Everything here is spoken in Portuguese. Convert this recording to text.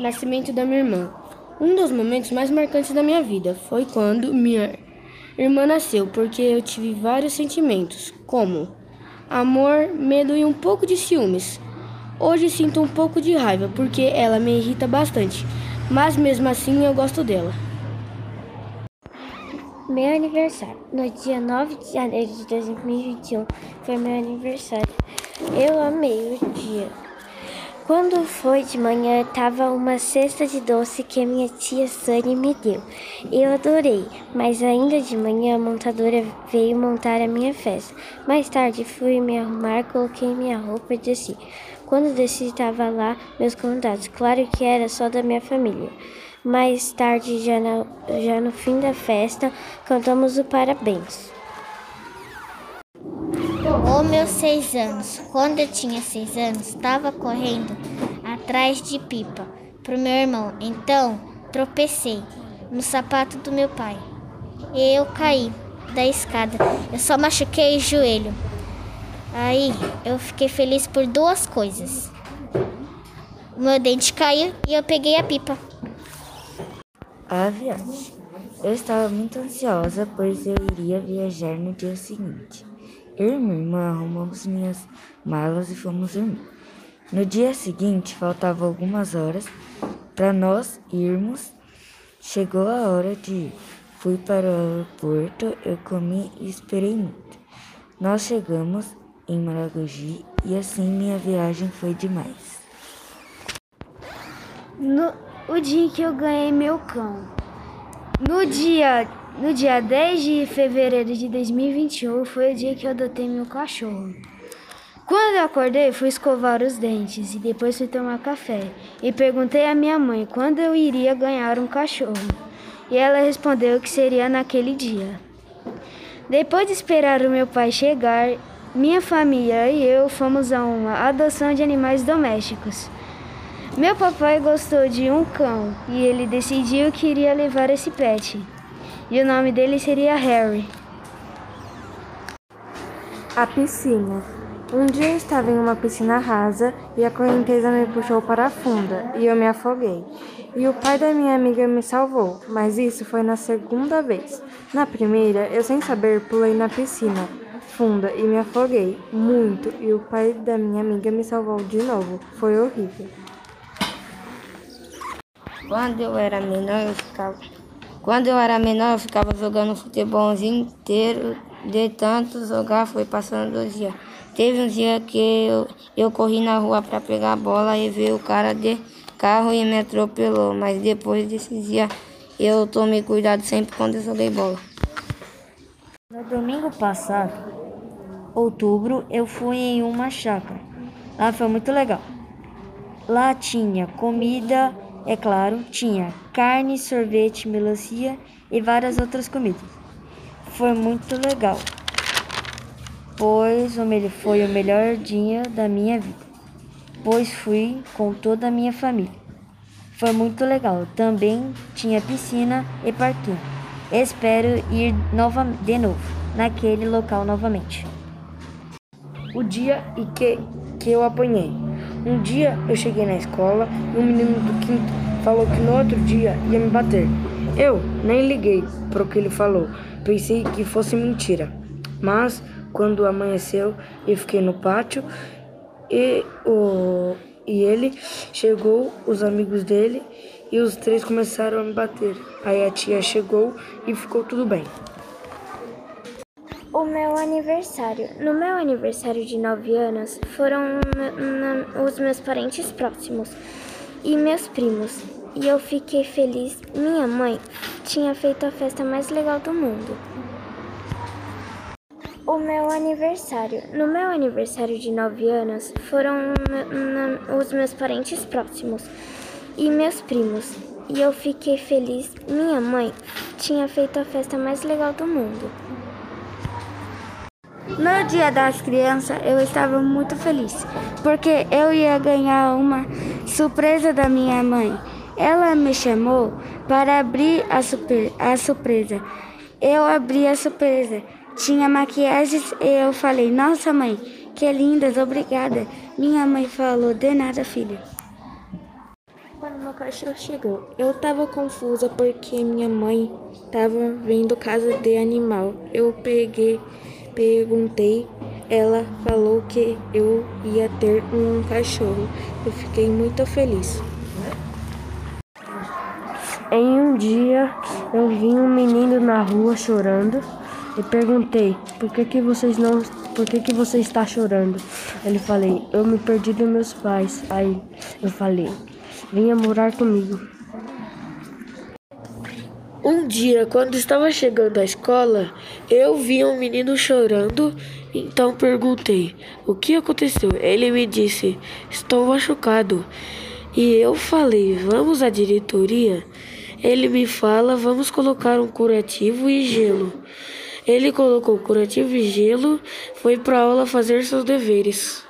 Nascimento da minha irmã. Um dos momentos mais marcantes da minha vida foi quando minha irmã nasceu, porque eu tive vários sentimentos, como amor, medo e um pouco de ciúmes. Hoje sinto um pouco de raiva, porque ela me irrita bastante, mas mesmo assim eu gosto dela. Meu aniversário. No dia 9 de janeiro de 2021 foi meu aniversário. Eu amei o dia. Quando foi de manhã, tava uma cesta de doce que minha tia Sunny me deu. Eu adorei, mas ainda de manhã a montadora veio montar a minha festa. Mais tarde fui me arrumar, coloquei minha roupa e desci. Quando desci, estava lá meus contatos. Claro que era só da minha família. Mais tarde, já no, já no fim da festa, cantamos o parabéns. Os meus seis anos. Quando eu tinha seis anos, estava correndo atrás de pipa pro meu irmão. Então, tropecei no sapato do meu pai. E eu caí da escada. Eu só machuquei o joelho. Aí eu fiquei feliz por duas coisas. O meu dente caiu e eu peguei a pipa. A viagem. Eu estava muito ansiosa, pois eu iria viajar no dia seguinte. Eu e minha irmã arrumamos minhas malas e fomos dormir. No dia seguinte, faltavam algumas horas para nós irmos. Chegou a hora de ir. Fui para o aeroporto, eu comi e esperei muito. Nós chegamos em Maragogi e assim minha viagem foi demais. No o dia que eu ganhei meu cão. No dia no dia 10 de fevereiro de 2021 foi o dia que eu adotei meu cachorro. Quando eu acordei, fui escovar os dentes e depois fui tomar café. E perguntei à minha mãe quando eu iria ganhar um cachorro. E ela respondeu que seria naquele dia. Depois de esperar o meu pai chegar, minha família e eu fomos a uma adoção de animais domésticos. Meu papai gostou de um cão e ele decidiu que iria levar esse pet e o nome dele seria Harry. A piscina. Um dia eu estava em uma piscina rasa e a correnteza me puxou para a funda e eu me afoguei. E o pai da minha amiga me salvou, mas isso foi na segunda vez. Na primeira, eu sem saber pulei na piscina funda e me afoguei muito e o pai da minha amiga me salvou de novo. Foi horrível. Quando eu era menor, eu ficava quando eu era menor, eu ficava jogando futebol o inteiro. De tanto jogar, foi passando o dia. Teve um dia que eu, eu corri na rua para pegar a bola e veio o cara de carro e me atropelou. Mas depois desse dia, eu tomei cuidado sempre quando eu joguei bola. No domingo passado, outubro, eu fui em uma chácara. Lá foi muito legal. Lá tinha comida é claro, tinha carne, sorvete, melancia e várias outras comidas. Foi muito legal, pois foi o melhor dia da minha vida, pois fui com toda a minha família. Foi muito legal. Também tinha piscina e parquinho. Espero ir nova, de novo naquele local novamente. O dia e que, que eu apanhei. Um dia eu cheguei na escola e um menino do quinto falou que no outro dia ia me bater. Eu nem liguei para o que ele falou, pensei que fosse mentira. Mas quando amanheceu, eu fiquei no pátio e, o, e ele chegou, os amigos dele, e os três começaram a me bater. Aí a tia chegou e ficou tudo bem. O meu aniversário. No meu aniversário de 9 anos, foram os meus parentes próximos e meus primos. E eu fiquei feliz. Minha mãe tinha feito a festa mais legal do mundo. O meu aniversário. No meu aniversário de 9 anos, foram os meus parentes próximos e meus primos. E eu fiquei feliz. Minha mãe tinha feito a festa mais legal do mundo. No dia das crianças, eu estava muito feliz, porque eu ia ganhar uma surpresa da minha mãe. Ela me chamou para abrir a, a surpresa. Eu abri a surpresa. Tinha maquiagens e eu falei: Nossa, mãe, que lindas, obrigada. Minha mãe falou: De nada, filha. quando meu cachorro chegou. Eu tava confusa porque minha mãe tava vendo casa de animal. Eu peguei, perguntei, ela falou que eu ia ter um cachorro. Eu fiquei muito feliz. Em um dia, eu vi um menino na rua chorando e perguntei: "Por que que vocês não, por que que você está chorando?" Ele falei: "Eu me perdi dos meus pais." Aí eu falei: "Venha morar comigo." Um dia, quando estava chegando à escola, eu vi um menino chorando, então perguntei: "O que aconteceu?" Ele me disse: "Estou machucado." E eu falei: "Vamos à diretoria?" Ele me fala: "Vamos colocar um curativo e gelo." Ele colocou curativo e gelo, foi para aula fazer seus deveres.